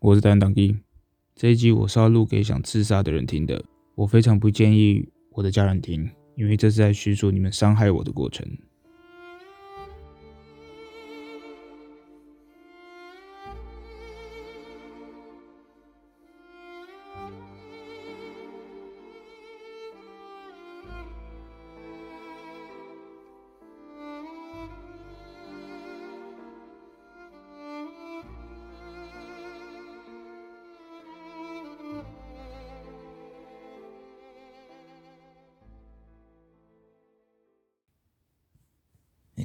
我是单档一。这一集我是要录给想自杀的人听的，我非常不建议我的家人听，因为这是在叙述你们伤害我的过程。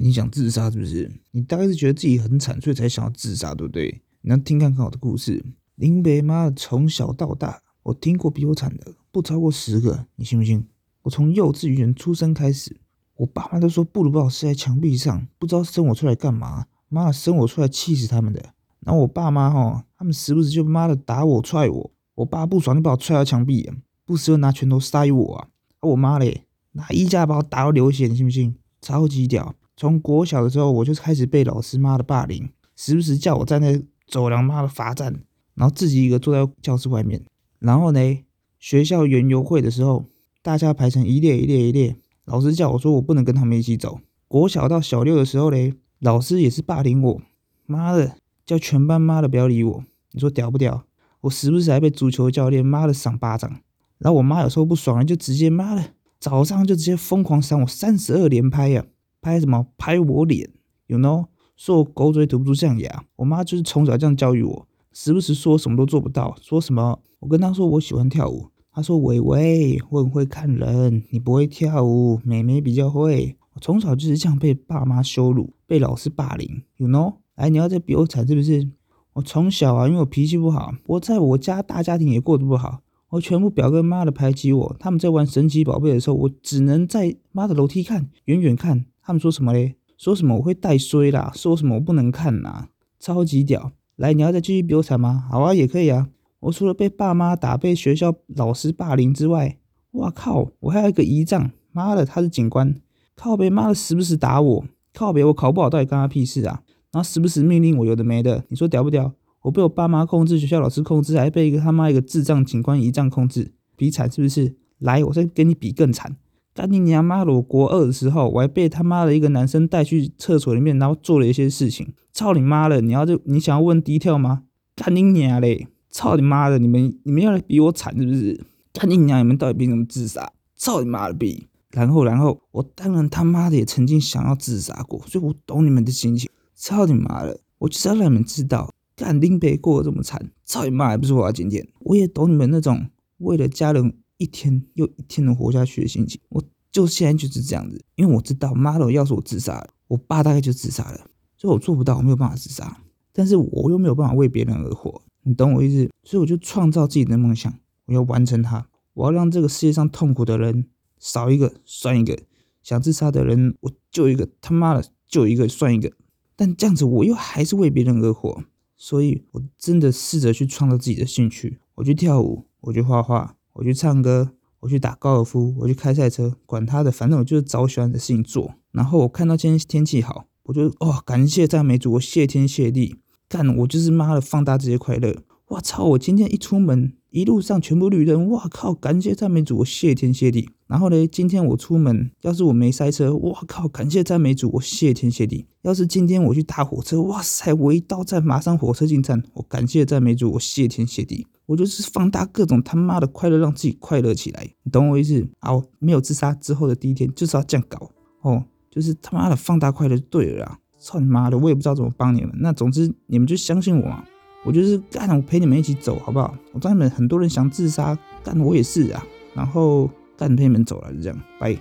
你想自杀是不是？你大概是觉得自己很惨，所以才想要自杀，对不对？你要听看看我的故事。林北妈的从小到大，我听过比我惨的不超过十个，你信不信？我从幼稚园出生开始，我爸妈都说不如把我射在墙壁上，不知道生我出来干嘛。妈的，生我出来气死他们的。然后我爸妈哈，他们时不时就妈的打我踹我。我爸不爽就把我踹到墙壁，不时又拿拳头塞我啊。我妈嘞，拿衣架把我打到流血，你信不信？超级屌。从国小的时候，我就开始被老师妈的霸凌，时不时叫我站在走廊妈的罚站，然后自己一个坐在教室外面。然后呢，学校园游会的时候，大家排成一列一列一列，老师叫我说我不能跟他们一起走。国小到小六的时候嘞，老师也是霸凌我，妈的叫全班妈的不要理我，你说屌不屌？我时不时还被足球教练妈的赏巴掌。然后我妈有时候不爽了，就直接妈的早上就直接疯狂赏我三十二连拍呀。拍什么？拍我脸，you know？说我狗嘴吐不出象牙。我妈就是从小这样教育我，时不时说什么都做不到。说什么？我跟她说我喜欢跳舞，她说伟伟，我很会看人，你不会跳舞，妹妹比较会。我从小就是这样被爸妈羞辱，被老师霸凌，you know？哎，你要再比我惨是不是？我从小啊，因为我脾气不好，我在我家大家庭也过得不好。我全部表哥妈的排挤我，他们在玩神奇宝贝的时候，我只能在妈的楼梯看，远远看。他们说什么嘞？说什么我会带衰啦？说什么我不能看呐？超级屌！来，你要再继续比我惨吗？好啊，也可以啊。我除了被爸妈打、被学校老师霸凌之外，哇靠！我还有一个姨丈，妈的，他是警官，靠别妈的时不时打我，靠别我考不好到底干他屁事啊？然后时不时命令我有的没的，你说屌不屌？我被我爸妈控制，学校老师控制，还被一个他妈一个智障警官姨丈控制，比惨是不是？来，我再跟你比更惨。干你娘妈的！我国二的时候，我还被他妈的一个男生带去厕所里面，然后做了一些事情。操你妈的！你要就你想要问 detail 吗？干你娘嘞！操你妈的！你们你们要来比我惨是不是？干你娘！你们到底凭什么自杀？操你妈的逼！然后然后我当然他妈的也曾经想要自杀过，所以我懂你们的心情。操你妈的！我就是要让你们知道，干丁北过得这么惨，操你妈还不是我要今天？我也懂你们那种为了家人。一天又一天的活下去的心情，我就现在就是这样子，因为我知道，妈的，要是我自杀，我爸大概就自杀了，所以我做不到，我没有办法自杀，但是我又没有办法为别人而活，你懂我意思？所以我就创造自己的梦想，我要完成它，我要让这个世界上痛苦的人少一个算一个，想自杀的人我救一个，他妈的救一个算一个，但这样子我又还是为别人而活，所以我真的试着去创造自己的兴趣，我去跳舞，我去画画。我去唱歌，我去打高尔夫，我去开赛车，管他的，反正我就是找我喜欢的事情做。然后我看到今天天气好，我就哦，感谢赞美主，我谢天谢地，干我就是妈的放大这些快乐。我操，我今天一出门，一路上全部绿灯，哇靠，感谢赞美主，我谢天谢地。然后呢，今天我出门，要是我没塞车，哇靠，感谢赞美主，我谢天谢地。要是今天我去搭火车，哇塞，我一到站马上火车进站，我感谢赞美主，我谢天谢地。我就是放大各种他妈的快乐，让自己快乐起来，你懂我意思？好，没有自杀之后的第一天就是要这样搞哦，就是他妈的放大快乐就对了啦。操你妈的，我也不知道怎么帮你们。那总之你们就相信我嘛，我就是干，我陪你们一起走，好不好？我知道你们很多人想自杀，干我也是啊。然后干陪你们走了，就这样，拜。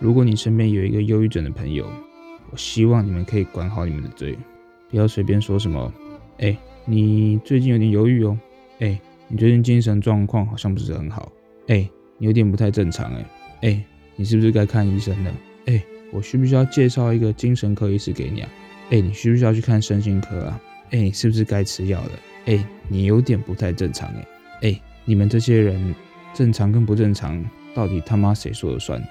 如果你身边有一个忧郁症的朋友，我希望你们可以管好你们的嘴，不要随便说什么。哎、你最近有点忧郁哦。哎、你最近精神状况好像不是很好。哎、欸，你有点不太正常。哎，哎，你是不是该看医生了？哎、我需不需要介绍一个精神科医师给你啊？哎、你需不需要去看身心科啊？哎、你是不是该吃药了？哎、你有点不太正常。哎，哎，你们这些人正常跟不正常，到底他妈谁说了算？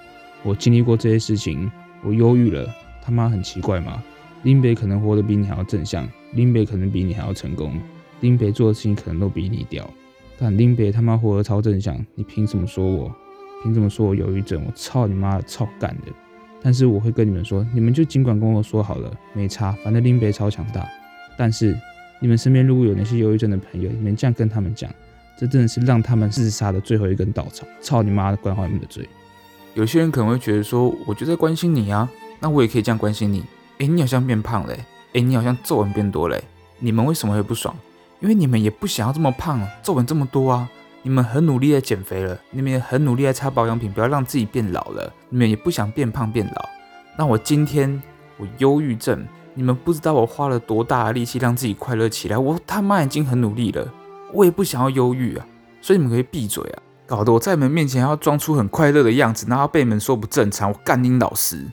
我经历过这些事情，我忧郁了，他妈很奇怪吗？林北可能活得比你还要正向，林北可能比你还要成功，林北做的事情可能都比你屌。但林北他妈活得超正向，你凭什么说我？凭什么说我忧郁症？我操你妈的，操干的！但是我会跟你们说，你们就尽管跟我说好了，没差，反正林北超强大。但是你们身边如果有那些忧郁症的朋友，你们这样跟他们讲，这真的是让他们自杀的最后一根稻草。操你妈的，关好你们的嘴！有些人可能会觉得说，我就在关心你啊，那我也可以这样关心你。哎，你好像变胖了，哎，你好像皱纹变多了，你们为什么会不爽？因为你们也不想要这么胖，皱纹这么多啊。你们很努力在减肥了，你们也很努力在擦保养品，不要让自己变老了。你们也不想变胖变老。那我今天我忧郁症，你们不知道我花了多大的力气让自己快乐起来。我他妈已经很努力了，我也不想要忧郁啊。所以你们可以闭嘴啊，搞得我在你们面前要装出很快乐的样子，然后被你们说不正常，我干你老师。